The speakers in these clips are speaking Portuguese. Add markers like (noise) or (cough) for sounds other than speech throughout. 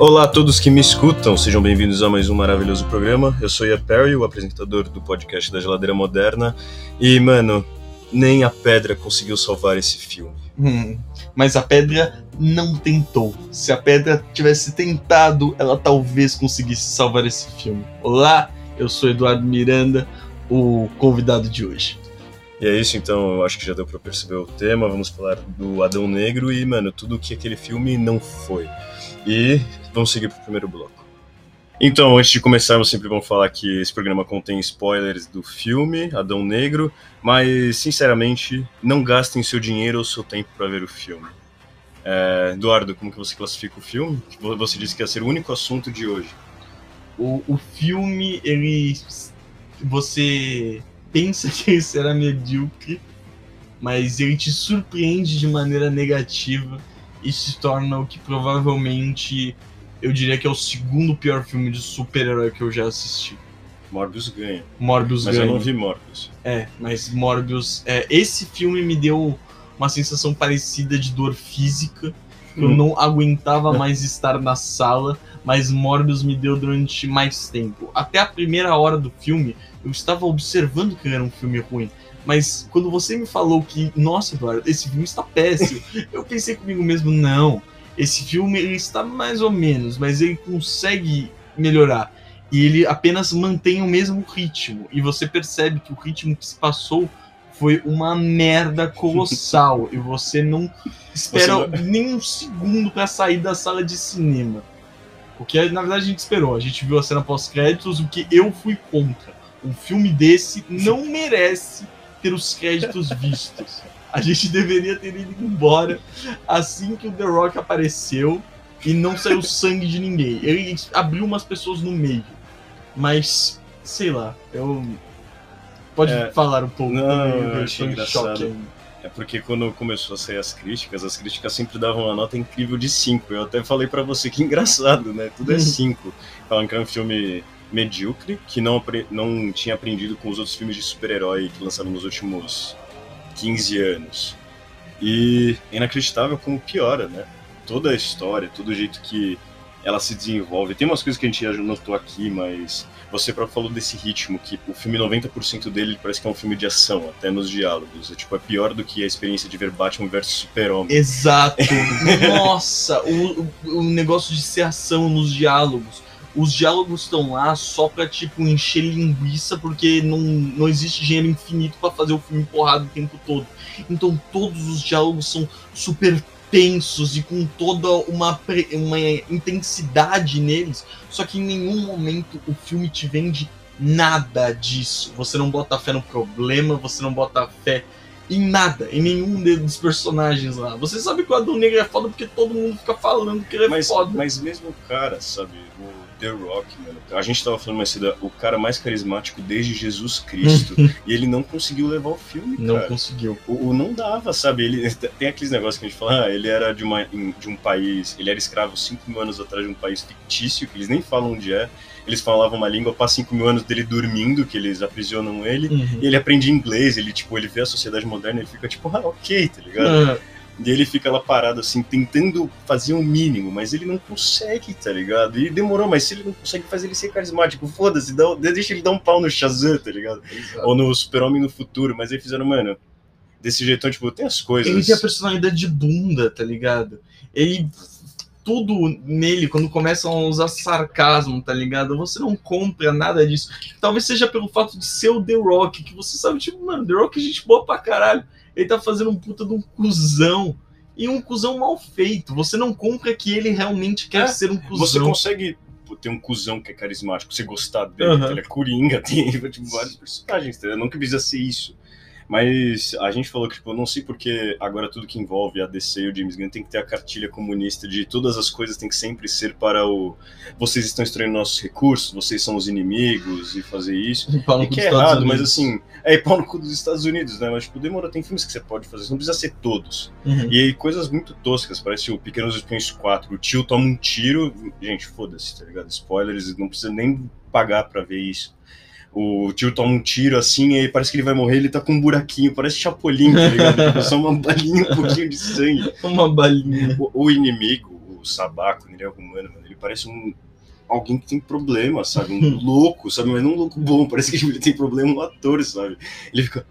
Olá a todos que me escutam, sejam bem-vindos a mais um maravilhoso programa. Eu sou Ia Perry, o apresentador do podcast da Geladeira Moderna. E, mano, nem a pedra conseguiu salvar esse filme. Hum, mas a pedra não tentou. Se a pedra tivesse tentado, ela talvez conseguisse salvar esse filme. Olá, eu sou Eduardo Miranda, o convidado de hoje. E é isso, então, eu acho que já deu pra perceber o tema. Vamos falar do Adão Negro e, mano, tudo que aquele filme não foi. E vamos seguir pro primeiro bloco. Então, antes de começarmos, sempre vamos falar que esse programa contém spoilers do filme Adão Negro, mas, sinceramente, não gastem seu dinheiro ou seu tempo para ver o filme. É, Eduardo, como que você classifica o filme? Você disse que ia ser o único assunto de hoje. O, o filme, ele. Você pensa (laughs) que ele será medíocre, mas ele te surpreende de maneira negativa e se torna o que provavelmente eu diria que é o segundo pior filme de super-herói que eu já assisti. Morbius ganha. Morbius mas ganha. eu não vi Morbius. É, mas Morbius. É, esse filme me deu uma sensação parecida de dor física. Eu Hum. não aguentava mais estar na sala, mas Morbius me deu durante mais tempo. Até a primeira hora do filme, eu estava observando que era um filme ruim. Mas quando você me falou que, nossa, Eduardo, esse filme está péssimo, (laughs) eu pensei comigo mesmo, não. Esse filme ele está mais ou menos, mas ele consegue melhorar. E ele apenas mantém o mesmo ritmo. E você percebe que o ritmo que se passou foi uma merda colossal. (laughs) e você não espera Você nem um segundo para sair da sala de cinema. O que na verdade a gente esperou. A gente viu a cena pós-créditos, o que eu fui contra. Um filme desse não merece ter os créditos vistos. (laughs) A gente deveria ter ido embora assim que o The Rock apareceu e não saiu (laughs) sangue de ninguém. Ele abriu umas pessoas no meio. Mas, sei lá, eu. Pode É, falar um pouco. não, eu achei engraçado. É porque quando começou a sair as críticas, as críticas sempre davam uma nota incrível de 5. Eu até falei pra você que engraçado, né? Tudo é Uhum. 5. Falando que era um filme medíocre, que não, não tinha aprendido com os outros filmes de super-herói que lançaram nos últimos 15 anos. E é inacreditável como piora, né? Toda a história, todo o jeito que ela se desenvolve. Tem umas coisas que a gente já notou aqui, mas você próprio falou desse ritmo, que o filme 90% dele parece que é um filme de ação, até nos diálogos. É, tipo, é pior do que a experiência de ver Batman vs Super-Homem. Exato. (laughs) Nossa, o- o negócio de ser ação nos diálogos. Os diálogos estão lá só pra, tipo, encher linguiça, porque não, não existe dinheiro infinito pra fazer o filme porrada o tempo todo. Então todos os diálogos são super tensos e com toda uma, pre- uma intensidade neles. Só que em nenhum momento o filme te vende nada disso. Você não bota fé no problema, você não bota fé em nada, em nenhum dos personagens lá. Você sabe que o Adão Negro é foda porque todo mundo fica falando que ele é Mas, foda. mas mesmo o cara, sabe, o The Rock, mano, a gente tava falando mais cedo, o cara mais carismático desde Jesus Cristo, (laughs) e ele não conseguiu levar o filme, Não cara. conseguiu. O, o não dava, sabe? Ele (laughs) tem aqueles negócios que a gente fala, ah, ele era de, uma, de um país, ele era escravo 5 mil anos atrás de um país fictício, que eles nem falam onde é. Eles falavam uma língua, passa 5 mil anos dele dormindo, que eles aprisionam ele. E ele aprende inglês, ele, tipo, ele vê a sociedade moderna, ele fica tipo, ah, ok, tá ligado? Ah, E ele fica lá parado, assim, tentando fazer o mínimo, mas ele não consegue, tá ligado? E demorou, mas se ele não consegue fazer ele ser carismático, foda-se, deixa ele dar um pau no Shazam, tá ligado? Ou no Super-Homem no futuro, mas aí fizeram, mano, desse jeitão, tipo, tem as coisas. Ele tem a personalidade de bunda, tá ligado? Ele. Tudo nele, quando começam a usar sarcasmo, tá ligado? Você não compra nada disso. Talvez seja pelo fato de ser o The Rock, que você sabe, tipo, mano, The Rock é gente boa pra caralho. Ele tá fazendo um puta de um cuzão. E um cuzão mal feito. Você não compra que ele realmente quer É, ser um cuzão. Você consegue ter um cuzão que é carismático, você gostar dele, ele é coringa, (laughs) tem tipo, vários personagens, entendeu? Não que precisa ser isso. Mas a gente falou que, tipo, eu não sei porque agora tudo que envolve a DC e o James Gunn tem que ter a cartilha comunista de todas as coisas tem que sempre ser para o. Vocês estão extraindo nossos recursos, vocês são os inimigos e fazer isso. E cu que é Estados errado, mas Unidos. assim, é pau no cu dos Estados Unidos, né? Mas, tipo, demorou, tem filmes que você pode fazer, não precisa ser todos. Uhum. E aí, coisas muito toscas, parece o Pequenos Espiões 4. O tio toma um tiro. Gente, foda-se, tá ligado? Spoilers, não precisa nem pagar pra ver isso. O tio toma um tiro assim, e aí parece que ele vai morrer, ele tá com um buraquinho, parece Chapolin, tá ligado? Só uma balinha, um pouquinho de sangue. (laughs) Uma balinha. O, o inimigo, o Sabá, quando ele é humano, mano, ele parece um. Alguém que tem problema, sabe? Um (laughs) louco, sabe? Mas não um louco bom, parece que ele tem problema, um ator, sabe? Ele fica.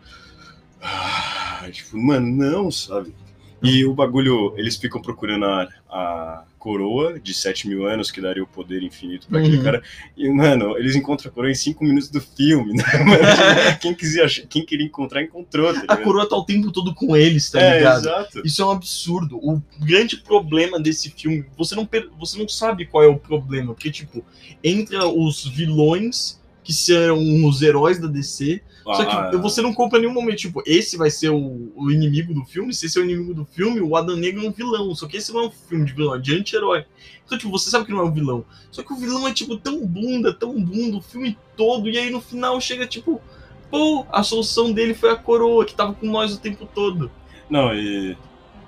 Ah, tipo, mano, não, sabe? E o bagulho, eles ficam procurando a, a coroa de 7 mil anos que daria o poder infinito pra aquele Uhum. cara. E, mano, eles encontram a coroa em 5 minutos do filme, né? Mano, (laughs) quem, quiser, quem queria encontrar, encontrou, tá A coroa tá o tempo todo com eles, tá é, ligado? exato. Isso é um absurdo. O grande problema desse filme, você não, você não sabe qual é o problema. Porque, tipo, entra os vilões, que serão os heróis da DC, só Ah, que você não compra em nenhum momento, tipo, esse vai ser o, o inimigo do filme, se esse é o inimigo do filme, o Adão Negro é um vilão. Só que esse não é um filme de vilão, é de anti-herói. Então, tipo, você sabe que não é um vilão. Só que o vilão é, tipo, tão bunda, tão bunda, o filme todo, e aí no final chega, tipo, pô, a solução dele foi a coroa, que tava com nós o tempo todo. Não, e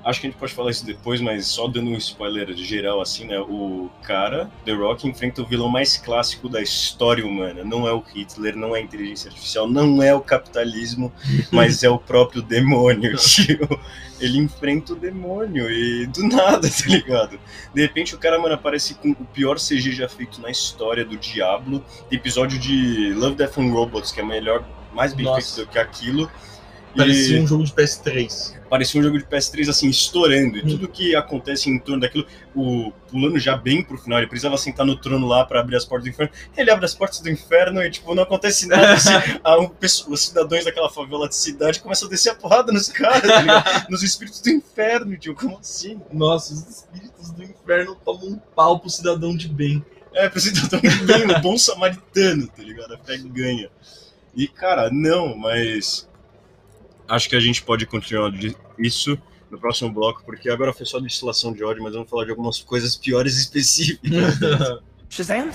acho que a gente pode falar isso depois, mas só dando um spoiler geral assim, né? O cara, The Rock, enfrenta o vilão mais clássico da história humana. Não é o Hitler, não é a inteligência artificial, não é o capitalismo, (laughs) mas é o próprio demônio, (laughs) tio. Ele enfrenta o demônio e do nada, (laughs) tá ligado? De repente o cara, mano, aparece com o pior CG já feito na história do Diablo. Episódio de Love, Death and Robots, que é melhor, mais bem Nossa. feito do que aquilo. E- Parecia um jogo de PS3. parecia um jogo de PS3 assim, estourando. E Hum. tudo que acontece em torno daquilo, o pulando já bem pro final, ele precisava sentar no trono lá pra abrir as portas do inferno. Ele abre as portas do inferno e, tipo, não acontece nada. (laughs) Assim, a um, os cidadãos daquela favela de cidade começam a descer a porrada nos caras, tá? (laughs) Nos espíritos do inferno, tio. Como assim? Nossa, os espíritos do inferno tomam um pau pro cidadão de bem. É, pro cidadão ganha, um bom samaritano, tá ligado? A fé ganha. E, cara, não, mas. Acho que a gente pode continuar isso no próximo bloco, porque agora foi só destilação de ódio, mas vamos falar de algumas coisas piores específicas. (laughs) Shazam?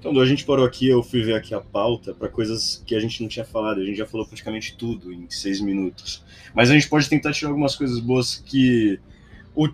Então, a gente parou aqui, eu fui ver aqui a pauta para coisas que a gente não tinha falado. A gente já falou praticamente tudo em seis minutos. Mas a gente pode tentar tirar algumas coisas boas que. O,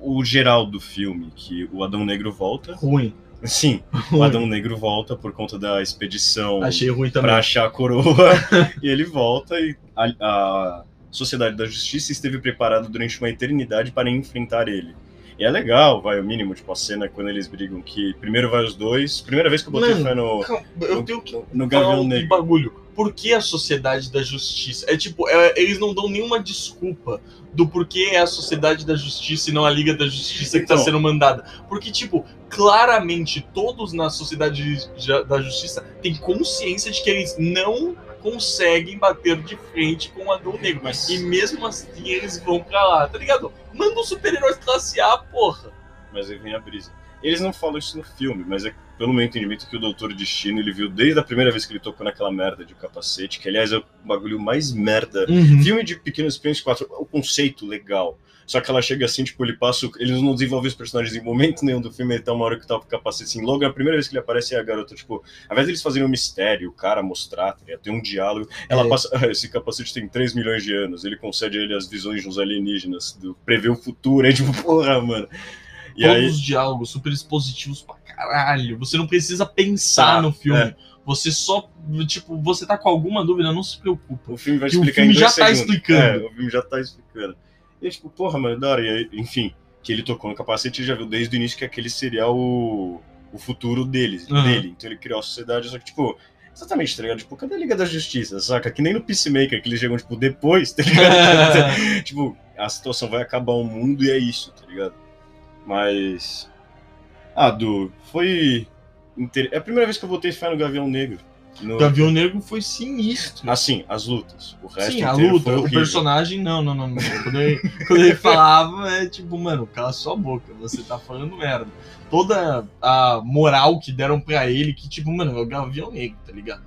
o geral do filme, que o Adão Negro volta. ruim. Sim, (laughs) o. Adão Negro volta por conta da expedição Achei ruim também. para achar a coroa. (laughs) e ele volta e a, a Sociedade da Justiça esteve preparada durante uma eternidade para enfrentar ele. E é legal, vai o mínimo, tipo a cena quando eles brigam que primeiro vai os dois. Primeira vez que eu botei Mano, fé no, Calma, Eu no, tenho que no, no Gavião um Negro. bagulho. Por que a sociedade da justiça? É tipo, é- eles não dão nenhuma desculpa do porquê é a sociedade da justiça e não a Liga da Justiça que tá Então. sendo mandada. Porque, tipo, claramente todos na sociedade da justiça têm consciência de que eles não conseguem bater de frente com o Adão Negro. Mas- E mesmo assim eles vão pra lá, tá ligado? Manda um super-herói classe A, porra. Mas aí vem a brisa. Eles não falam isso no filme, mas é pelo meu entendimento que o Doutor Destino ele viu desde a primeira vez que ele tocou naquela merda de capacete, que aliás é o bagulho mais merda Filme de Pequenos Espiões 4, o conceito legal. Só que ela chega assim, tipo, ele passa. Eles não desenvolvem os personagens em momento nenhum do filme, então uma hora que tá com o capacete assim. Logo, a primeira vez que ele aparece é a garota, tipo, ao invés deles fazerem um mistério, o cara mostrar, tá tem um diálogo. Ela É. passa. "Ah, (laughs) esse capacete tem 3 milhões de anos, ele concede a ele as visões dos alienígenas, do, prevê o futuro, é tipo, (laughs) porra, mano. E Todos aí. os diálogos super expositivos pra caralho. Você não precisa pensar Tá, no filme. é. Você só, tipo, você tá com alguma dúvida, não se preocupa. O filme vai Que o explicar filme já tá segundos. explicando. É, o filme já tá explicando. E é tipo, porra, mano, da hora. E enfim, que ele tocou no capacete e já viu desde o início que aquele seria o, o futuro deles, Uhum. dele. Então ele criou a sociedade, só que, tipo, exatamente, tá ligado? Tipo, cadê a Liga da Justiça, saca? Que nem no Peacemaker, que eles chegam, tipo, depois, tá ligado? (laughs) tipo, a situação vai acabar o mundo e é isso, tá ligado? Mas. Ah, Du, foi. inter- É a primeira vez que eu botei fé no Gavião Negro. No... Gavião Negro foi sinistro. Assim, as lutas. O resto Sim, a luta, o personagem, não, não, não. não. Quando, ele, quando ele falava, é tipo, mano, cala sua boca, você tá falando merda. Toda a moral que deram pra ele, que tipo, mano, é o Gavião Negro, tá ligado?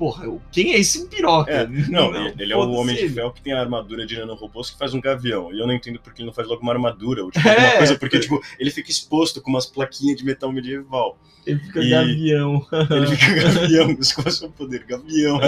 Porra, quem é esse piroca? É, não, ele é o Homem de. Ferro que tem a armadura de nanorobôs que faz um gavião. E eu não entendo porque ele não faz logo uma armadura ou tipo, É. alguma coisa, porque tipo, ele fica exposto com umas plaquinhas de metal medieval. Ele fica E- gavião. (laughs) Ele fica (laughs) gavião, isso qual é o seu poder? Gavião.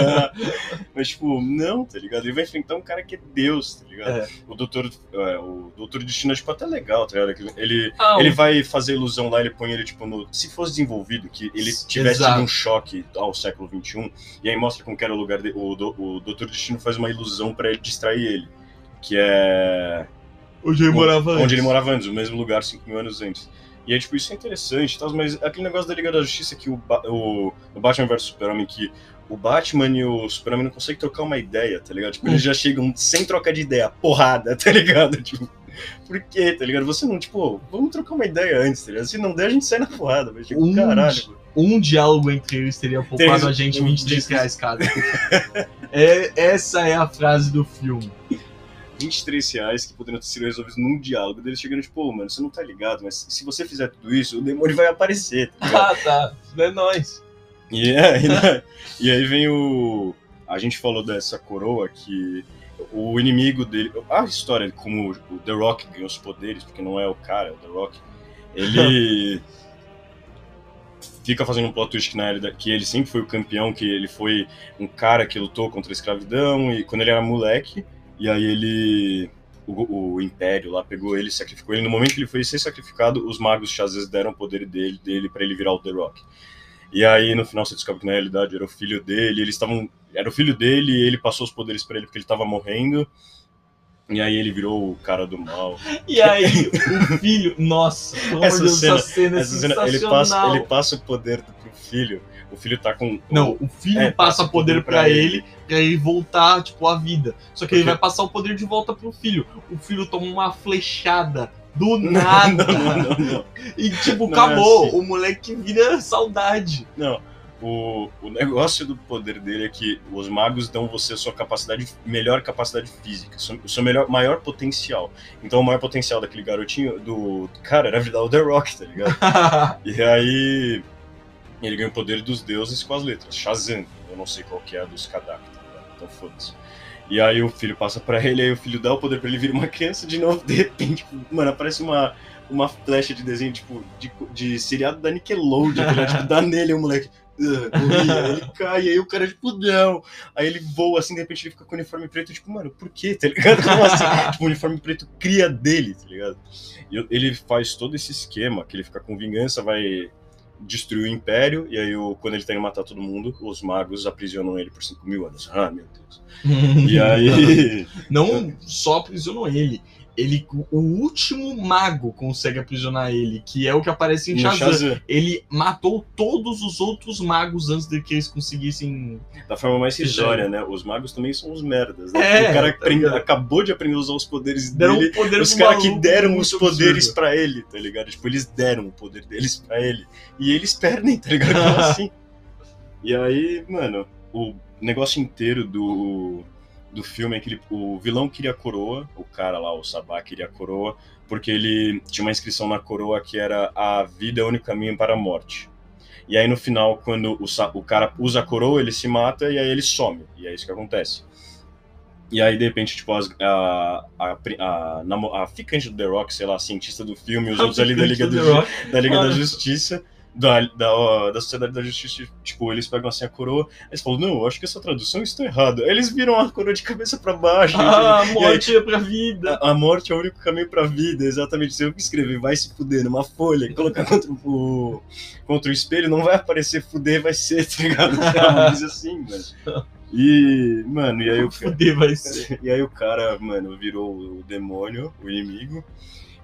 (laughs) Mas tipo, não, tá ligado? Ele vai enfrentar um cara que é Deus, tá ligado? É. O Doutor, é, o Doutor Destino é tipo até legal, tá ligado? Ele, Ah, ele vai fazer ilusão lá, ele põe ele, tipo, no. Se fosse desenvolvido, que ele tivesse Exato. tido um choque ao século XXI, e aí mostra como que era o lugar dele. O, do, o Doutor Destino faz uma ilusão pra ele distrair ele. que é Onde ele morava onde antes. ele morava antes, o mesmo lugar 5 mil anos antes. E é tipo, isso é interessante, mas aquele negócio da Liga da Justiça que o, Ba- o, o Batman vs Superman, que o Batman e o Superman não conseguem trocar uma ideia, tá ligado? Tipo, eles já chegam sem troca de ideia, porrada, (laughs) tá ligado? Tipo, por quê, tá ligado? Você não, tipo, vamos trocar uma ideia antes, tá ligado? Se não der, a gente sai na porrada, mas tipo, Um caralho. Um diálogo entre eles teria poupado Tem- a gente um 23 disco. reais cada. é, essa é a frase do filme. 23 reais que poderiam ter sido resolvidos num diálogo deles chegando, tipo, pô, mano, você não tá ligado, mas se você fizer tudo isso, o demônio vai aparecer, tá? (laughs) Ah, tá. É nóis. E, é, e, né, e aí vem o. A gente falou dessa coroa que o inimigo dele. A história de como o The Rock ganhou os poderes, porque não é o cara, é o The Rock. Ele. (laughs) fica fazendo um plot twist que, na realidade, que ele sempre foi o campeão, que ele foi um cara que lutou contra a escravidão, e quando ele era moleque, e aí ele. O, o Império lá pegou ele sacrificou ele. No momento que ele foi ser sacrificado, os magos Shazam deram o poder dele, dele para ele virar o The Rock. E aí no final você descobre que na realidade era o filho dele, eles estavam. Era o filho dele e ele passou os poderes pra ele porque ele tava morrendo. E aí ele virou o cara do mal. (laughs) E aí, o filho. Nossa, Essa de Deus, cena- essa cena é Essa cena, ele, passa, ele passa o poder pro filho. O filho tá com. Não, o filho É, passa poder pra ele, pra ele voltar, tipo, à vida. Só que ele Porque- vai passar o poder de volta pro filho. O filho toma uma flechada do (laughs) nada. não, não, não. E, tipo, é acabou. assim. O moleque vira saudade. Não. O, o negócio do poder dele é que os magos dão você a sua capacidade, melhor capacidade física, seu- o seu melhor, maior potencial. Então o maior potencial daquele garotinho, do cara, era virar o The Rock, tá ligado? (laughs) E aí ele ganha o poder dos deuses com as letras. Shazam. Eu não sei qual que é a dos Kadak, tá ligado? Então foda-se. E aí o filho passa pra ele, aí o filho dá o poder pra ele vir uma criança de novo, (laughs) de repente, tipo, mano, aparece uma, uma flecha de desenho, tipo, de, de seriado da Nickelodeon, tá ligado? tipo, dá nele o moleque. Aí ele cai, aí o cara, tipo, não. Aí ele voa assim, de repente ele fica com o uniforme preto, tipo, mano, por quê, tá ligado? (laughs) Como assim? tipo, o uniforme preto cria dele, tá ligado? E ele faz todo esse esquema, que ele fica com vingança, vai destruir o Império, e aí o, quando ele tá indo matar todo mundo, os magos aprisionam ele por 5 mil anos. Ah, meu Deus. (laughs) E aí... Não só aprisionou ele. Ele, o último mago consegue aprisionar ele, que é o que aparece em Shazam. Shazam, Ele matou todos os outros magos antes de que eles conseguissem. da forma mais risória, né? Os magos também são os merdas, né? É, o cara tá aprende- acabou de aprender a usar os poderes Deram dele, poder os caras que deram os poderes pra ele, tá ligado? Tipo, eles deram o poder deles pra ele. E eles perdem, tá ligado? Como (laughs) assim? E aí, mano, o negócio inteiro do, do filme é que ele- o vilão queria a coroa, o cara lá, o Sabá, queria a coroa, porque ele tinha uma inscrição na coroa que era a vida é o único caminho para a morte. E aí no final, quando o, o cara usa a coroa, ele se mata e aí ele some. E é isso que acontece. E aí, de repente, tipo, as- a, a, a, a ficante do The Rock, sei lá, cientista do filme, os outros ali da Liga, do, da Liga da. Justiça, da, da, da Sociedade da Justiça, tipo, eles pegam assim a coroa, eles falam, não, eu acho que essa tradução está errada. Aí eles viram a coroa de cabeça pra baixo. Ah, a e aí, morte é pra vida. a, a morte é o único caminho pra vida, exatamente. Se eu escrever vai se fuder numa folha (laughs) colocar contra o, contra o espelho, não vai aparecer fuder, vai ser, tá ligado? (laughs) Coisa assim, mano. E, mano, e aí o cara. Fuder vai (laughs) ser. E aí o cara, mano, virou o demônio, o inimigo.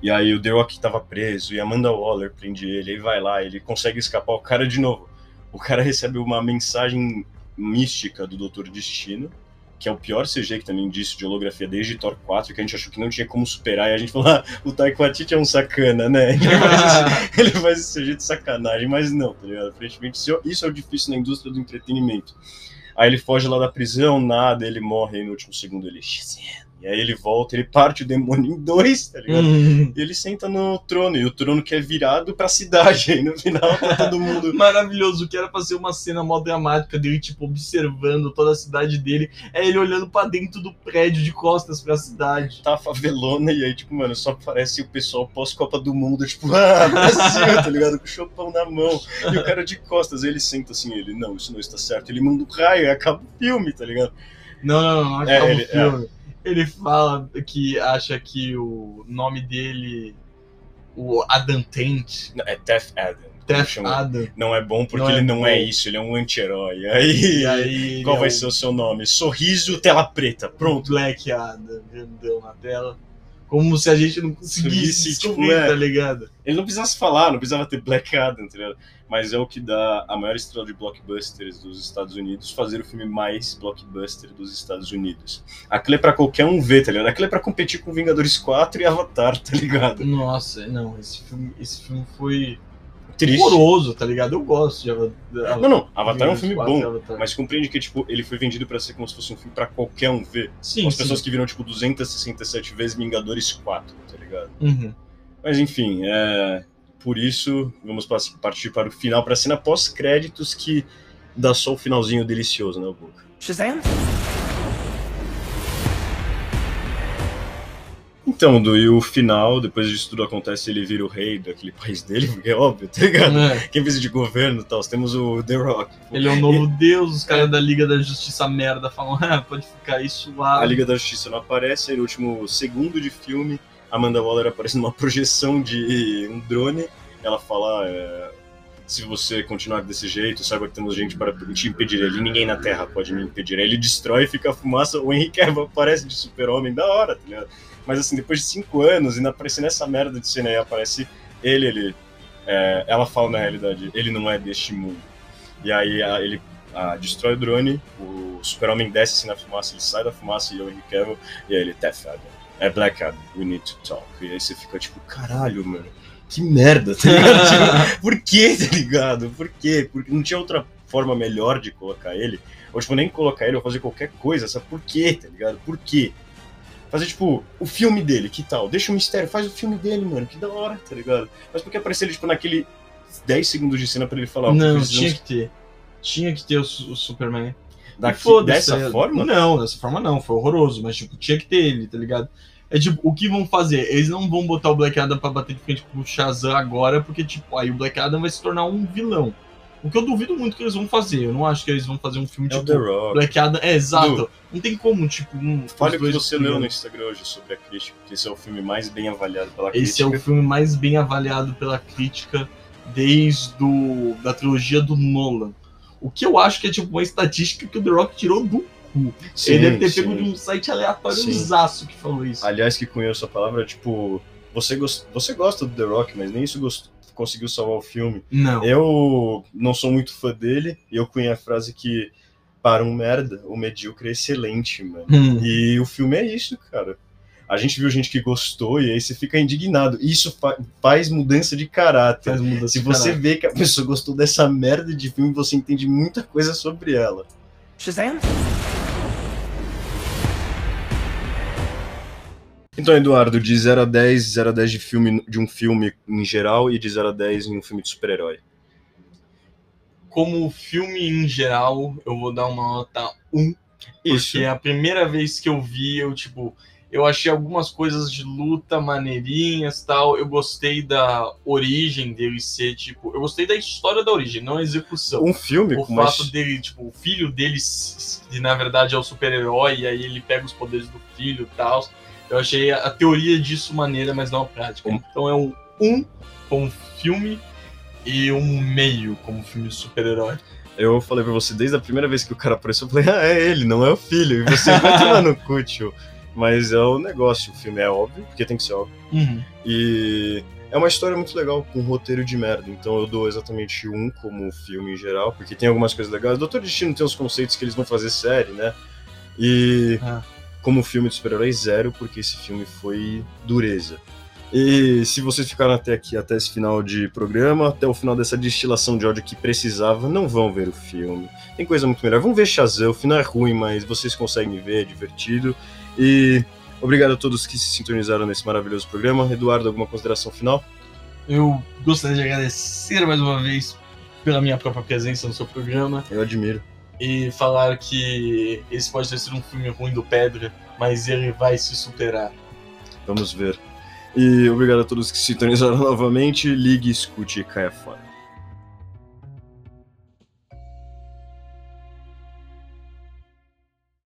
E aí o The Rock tava preso e Amanda Waller prende ele. Aí vai lá, ele consegue escapar. O cara, de novo, o cara recebe uma mensagem mística do Doutor Destino, que é o pior CG que também disse de holografia desde Thor 4, que a gente achou que não tinha como superar. E a gente falou, ah, o Taika Waititi é um sacana, né? (laughs) Ele faz, esse, (laughs) ele faz esse CG de sacanagem, mas não, tá ligado? Aparentemente, isso, isso é o difícil na indústria do entretenimento. Aí ele foge lá da prisão, nada, ele morre aí no último segundo, ele... Shazam. E aí ele volta, ele parte o demônio em dois, tá ligado? Hum. E ele senta no trono, e o trono que é virado pra cidade, aí no final tá todo mundo... (laughs) Maravilhoso, que era pra ser uma cena mó dramática dele, tipo, observando toda a cidade dele. É ele olhando pra dentro do prédio de costas pra cidade. Tá a favelona, e aí, tipo, mano, só aparece o pessoal pós-Copa do Mundo, tipo, (laughs) ah, Brasil, tá ligado? Com o chopão na mão. E o cara de costas, ele senta assim, ele, não, isso não está certo. Ele manda um raio e acaba o filme, tá ligado? Não, não, não, não É, acaba ele- o filme. Ele fala que acha que o nome dele, o Adam Tent, Não, É Death Adam. Chama? Adam. Não é bom porque Não é ele não é bom. isso, ele é um anti-herói. Aí, aí. qual ele vai é ser o seu nome? Sorriso, tela preta. Pronto. Black Adam, grandão na tela. Como se a gente não conseguisse Conseguisse, descobrir, tipo, é. tá ligado? Ele não precisasse falar, não precisava ter Black Adam, tá ligado? Mas é o que dá a maior estrela de blockbusters dos Estados Unidos fazer o filme mais blockbuster dos Estados Unidos. Aquilo é pra qualquer um ver, tá ligado? Aquilo é pra competir com Vingadores 4 e Avatar, tá ligado? Nossa, não, esse filme, esse filme foi Triste. horroroso, tá ligado? Eu gosto de Avatar. Não, não, Avatar é um filme bom, mas compreende que, tipo, ele foi vendido pra ser como se fosse um filme pra qualquer um ver. sim, As sim. pessoas que viram, tipo, 267 vezes Vingadores 4, tá ligado? Uhum. Mas enfim, é... por isso vamos partir para o final, para a cena pós-créditos que dá só o finalzinho delicioso, né, Boca? Shazam? Então, do, e o final, depois disso tudo acontece, ele vira o rei daquele país dele, (laughs) porque é óbvio, tá ligado? É. Quem precisa de governo e tal, temos o The Rock. Ele é o novo deus, os caras da Liga da Justiça merda falam, ah, pode ficar aí A suave. Liga da Justiça não aparece, aí no último segundo de filme, Amanda Waller aparece numa (laughs) projeção de um drone, ela fala, é, se você continuar desse jeito, saiba que temos gente para te impedir, ele ninguém na Terra pode me impedir. Aí ele destrói, fica a fumaça, o Henry Cavill aparece de super-homem, da hora, tá ligado? Mas assim, depois de cinco anos, ainda aparecendo essa merda de cena aí, aparece ele, ele... é, ela fala na realidade, ele não é deste mundo. E aí a- ele ah, destrói o drone, o super-homem desce assim na fumaça, ele sai da fumaça e o Henry Cavill, e aí ele, Death Adam, é Black Adam, we need to talk. E aí você fica tipo, caralho, mano, que merda, tá ligado? (laughs) Tipo, por que, tá ligado? Por quê? Porque não tinha outra forma melhor de colocar ele, ou tipo, nem colocar ele ou fazer qualquer coisa, sabe por quê, tá ligado? Por quê? Fazer, tipo, o filme dele, que tal? Deixa o mistério, faz o filme dele, mano, que da hora, tá ligado? Mas por que aparecer ele, tipo, naquele 10 segundos de cena pra ele falar? Não, precisamos tinha que ter. Tinha que ter o, o Superman. daqui- dessa é- forma? Não, dessa forma não, foi horroroso, mas tipo, tinha que ter ele, tá ligado? É tipo, o que vão fazer? Eles não vão botar o Black Adam pra bater de frente com o Shazam agora, porque, tipo, aí o Black Adam vai se tornar um vilão. O que eu duvido muito que eles vão fazer. Eu não acho que eles vão fazer um filme É tipo. The Rock. Black Adam. É, exato. Du, Não tem como, tipo, um. Fale o que você leu no. Instagram hoje sobre a crítica, que esse é o filme mais bem avaliado pela Esse é crítica. o filme mais bem avaliado pela crítica desde do, da trilogia do Nolan. O que eu acho que é tipo uma estatística que o The Rock tirou do cu. Sim, Ele deve ter sim. pego de um site aleatório zaço que falou isso. Aliás, que cunhou essa palavra, tipo, você, gost... você gosta do The Rock, mas nem isso gost... conseguiu salvar o filme. Não. Eu não sou muito fã dele, e eu cunhei a frase que, para um merda, o medíocre é excelente, mano. Hum. E o filme é isso, cara. A gente viu gente que gostou e aí você fica indignado. Isso fa- faz mudança de caráter. Faz mudança Se de você caráter. vê que a pessoa gostou dessa merda de filme, você entende muita coisa sobre ela. Shazam? Então, Eduardo, de 0 a 10, 0 a 10 de, filme, de um filme em geral e de 0 a 10 em um filme de super-herói. Como filme em geral, eu vou dar uma nota 1. Isso. Porque a primeira vez que eu vi, eu, tipo, eu achei algumas coisas de luta maneirinhas tal. Eu gostei da origem dele ser, tipo, eu gostei da história da origem, não a execução. Um filme o com fato dele, tipo, o filho dele, que na verdade é o super-herói, e aí ele pega os poderes do filho e tal. Eu achei a, teoria disso maneira, mas não a prática. Um- Então é um 1 como filme e um meio como filme de super-herói. Eu falei pra você, desde a primeira vez que o cara apareceu, eu falei, ah, é ele, não é o filho. E você vai tomar no cu, tio. (laughs) Mas é o negócio, o filme é óbvio, porque tem que ser óbvio. E é uma história muito legal, com um roteiro de merda. Então eu dou exatamente um como filme em geral, porque tem algumas coisas legais. Doutor Destino tem uns conceitos que eles vão fazer série, né? E Ah. como filme de super-herói, zero, porque esse filme foi dureza. E se vocês ficaram até aqui, até esse final de programa, até o final dessa destilação de ódio que precisava, não vão ver o filme. Tem coisa muito melhor. Vão ver Shazam, o final é ruim, mas vocês conseguem ver, é divertido. E obrigado a todos que se sintonizaram nesse maravilhoso programa. Eduardo, alguma consideração final? Eu gostaria de agradecer mais uma vez pela minha própria presença no seu programa Eu admiro. e falar que esse pode ter sido um filme ruim do Pedra, mas ele vai se superar. Vamos ver. E obrigado a todos que se sintonizaram (laughs) novamente. Ligue, escute e caia fora.